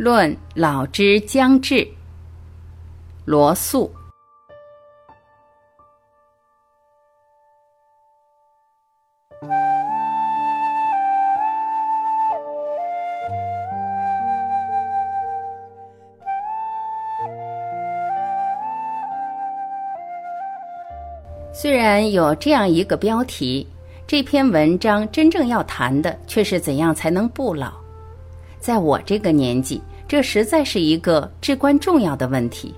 论老之将至，罗素。虽然有这样一个标题，这篇文章真正要谈的却是怎样才能不老。在我这个年纪，这实在是一个至关重要的问题。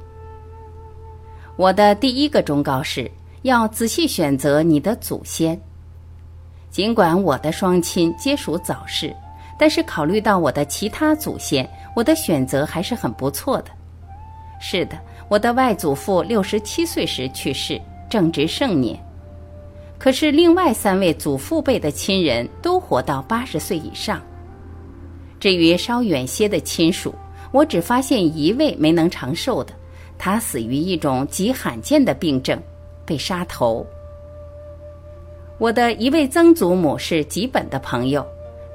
我的第一个忠告是要仔细选择你的祖先。尽管我的双亲皆属早逝，但是考虑到我的其他祖先，我的选择还是很不错的。是的，我的外祖父六十七岁时去世。正值盛年，可是另外三位祖父辈的亲人都活到八十岁以上。至于稍远些的亲属，我只发现一位没能长寿的，他死于一种极罕见的病症，被杀头。我的一位曾祖母是吉本的朋友，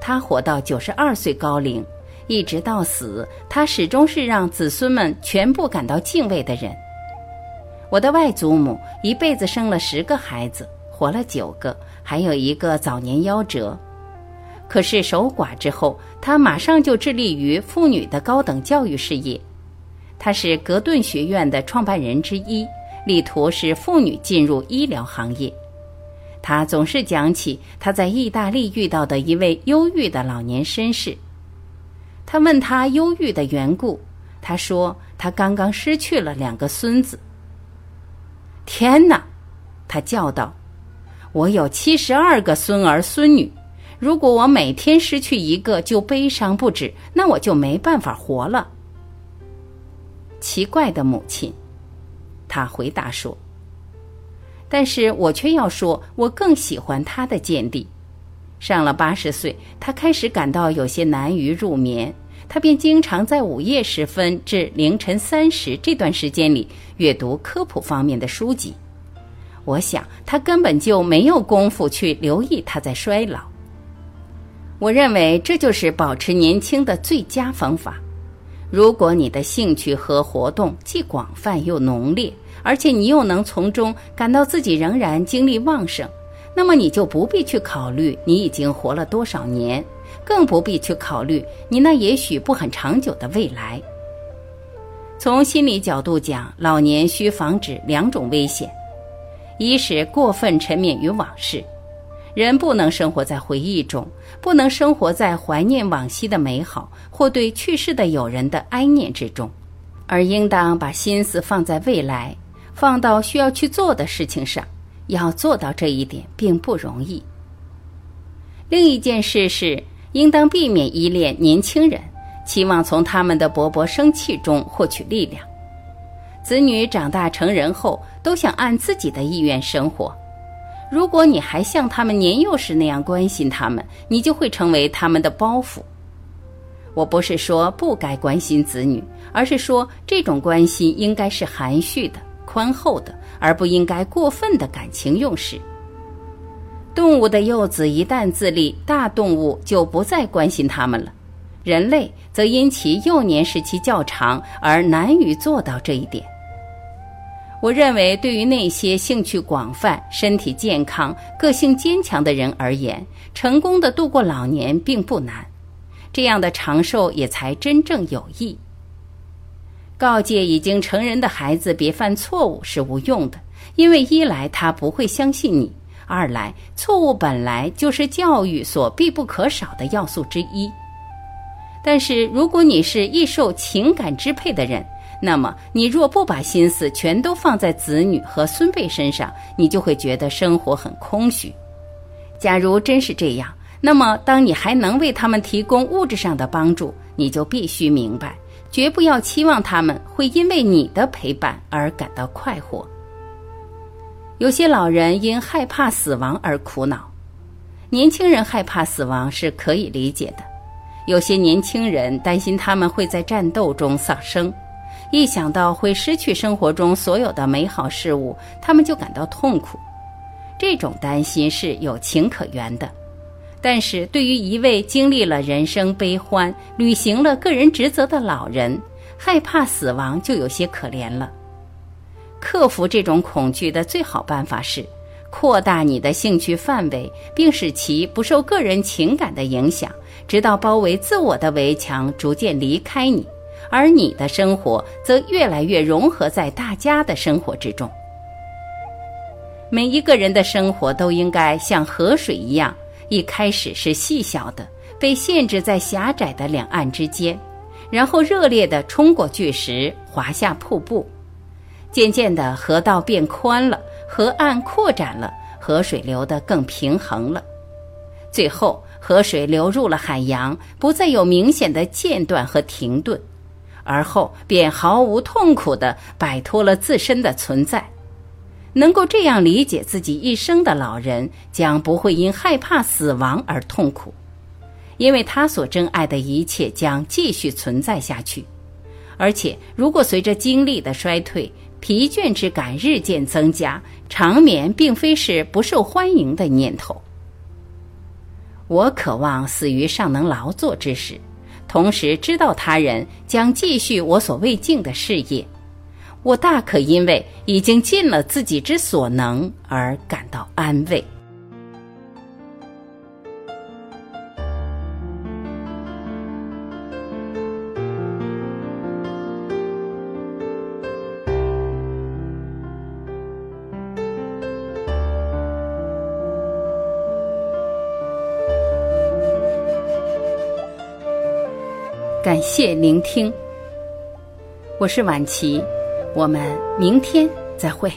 他活到九十二岁高龄，一直到死，他始终是让子孙们全部感到敬畏的人。我的外祖母一辈子生了十个孩子，活了九个，还有一个早年夭折。可是守寡之后，他马上就致力于妇女的高等教育事业。他是格顿学院的创办人之一，力图使妇女进入医疗行业。他总是讲起他在意大利遇到的一位忧郁的老年绅士。他问他忧郁的缘故，他说他刚刚失去了两个孙子。天哪！他叫道：“我有七十二个孙儿孙女，如果我每天失去一个就悲伤不止，那我就没办法活了。”奇怪的母亲，他回答说：“但是我却要说，我更喜欢他的见地。上了八十岁，他开始感到有些难于入眠。”他便经常在午夜时分至凌晨三时这段时间里阅读科普方面的书籍。我想他根本就没有功夫去留意他在衰老。我认为这就是保持年轻的最佳方法。如果你的兴趣和活动既广泛又浓烈，而且你又能从中感到自己仍然精力旺盛，那么你就不必去考虑你已经活了多少年。更不必去考虑你那也许不很长久的未来。从心理角度讲，老年需防止两种危险：一是过分沉湎于往事，人不能生活在回忆中，不能生活在怀念往昔的美好或对去世的友人的哀念之中，而应当把心思放在未来，放到需要去做的事情上。要做到这一点并不容易。另一件事是。应当避免依恋年轻人，期望从他们的勃勃生气中获取力量。子女长大成人后，都想按自己的意愿生活。如果你还像他们年幼时那样关心他们，你就会成为他们的包袱。我不是说不该关心子女，而是说这种关心应该是含蓄的、宽厚的，而不应该过分的感情用事。动物的幼子一旦自立，大动物就不再关心他们了。人类则因其幼年时期较长而难于做到这一点。我认为，对于那些兴趣广泛、身体健康、个性坚强的人而言，成功的度过老年并不难。这样的长寿也才真正有益。告诫已经成人的孩子别犯错误是无用的，因为一来他不会相信你。二来，错误本来就是教育所必不可少的要素之一。但是，如果你是易受情感支配的人，那么你若不把心思全都放在子女和孙辈身上，你就会觉得生活很空虚。假如真是这样，那么当你还能为他们提供物质上的帮助，你就必须明白，绝不要期望他们会因为你的陪伴而感到快活。有些老人因害怕死亡而苦恼，年轻人害怕死亡是可以理解的。有些年轻人担心他们会在战斗中丧生，一想到会失去生活中所有的美好事物，他们就感到痛苦。这种担心是有情可原的，但是对于一位经历了人生悲欢、履行了个人职责的老人，害怕死亡就有些可怜了。克服这种恐惧的最好办法是，扩大你的兴趣范围，并使其不受个人情感的影响，直到包围自我的围墙逐渐离开你，而你的生活则越来越融合在大家的生活之中。每一个人的生活都应该像河水一样。一开始是细小的，被限制在狭窄的两岸之间，然后热烈地冲过巨石，滑下瀑布。渐渐的，河道变宽了，河岸扩展了，河水流得更平衡了。最后，河水流入了海洋，不再有明显的间断和停顿，而后便毫无痛苦地摆脱了自身的存在。能够这样理解自己一生的老人，将不会因害怕死亡而痛苦，因为他所珍爱的一切将继续存在下去。而且，如果随着精力的衰退，疲倦之感日渐增加，长眠并非是不受欢迎的念头。我渴望死于尚能劳作之时，同时知道他人将继续我所未尽的事业。我大可因为已经尽了自己之所能而感到安慰。感谢聆听，我是晚琪。我们明天再会。